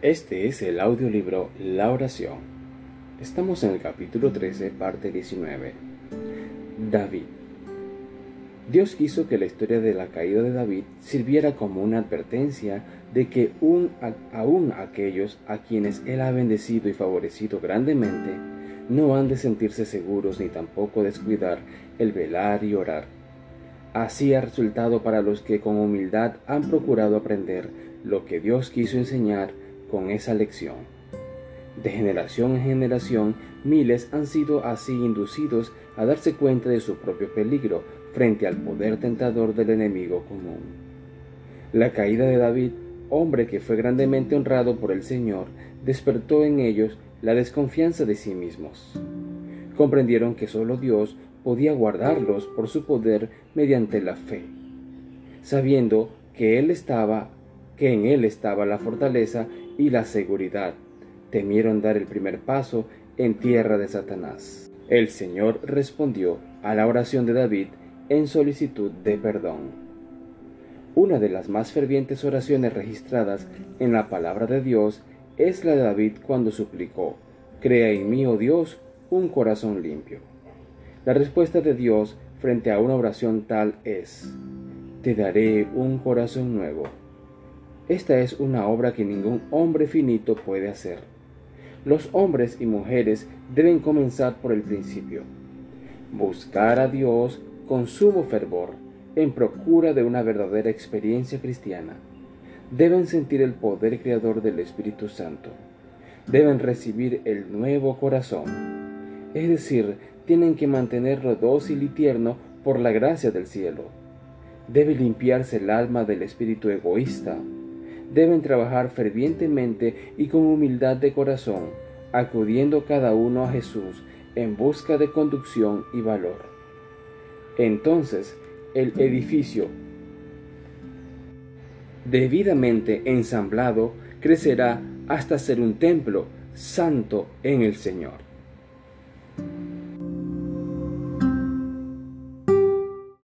Este es el audiolibro La oración. Estamos en el capítulo 13, parte 19. David. Dios quiso que la historia de la caída de David sirviera como una advertencia de que aún aquellos a quienes Él ha bendecido y favorecido grandemente, no han de sentirse seguros ni tampoco descuidar el velar y orar. Así ha resultado para los que con humildad han procurado aprender lo que Dios quiso enseñar con esa lección. De generación en generación, miles han sido así inducidos a darse cuenta de su propio peligro frente al poder tentador del enemigo común. La caída de David, hombre que fue grandemente honrado por el Señor, despertó en ellos la desconfianza de sí mismos. Comprendieron que sólo Dios podía guardarlos por su poder mediante la fe, sabiendo que él estaba que en él estaba la fortaleza y la seguridad. Temieron dar el primer paso en tierra de Satanás. El Señor respondió a la oración de David en solicitud de perdón. Una de las más fervientes oraciones registradas en la palabra de Dios es la de David cuando suplicó, Crea en mí, oh Dios, un corazón limpio. La respuesta de Dios frente a una oración tal es, Te daré un corazón nuevo esta es una obra que ningún hombre finito puede hacer. Los hombres y mujeres deben comenzar por el principio. Buscar a Dios con sumo fervor, en procura de una verdadera experiencia cristiana. Deben sentir el poder creador del Espíritu Santo. Deben recibir el nuevo corazón. Es decir, tienen que mantenerlo dócil y tierno por la gracia del cielo. Debe limpiarse el alma del espíritu egoísta, deben trabajar fervientemente y con humildad de corazón, acudiendo cada uno a Jesús en busca de conducción y valor. Entonces, el edificio debidamente ensamblado crecerá hasta ser un templo santo en el Señor.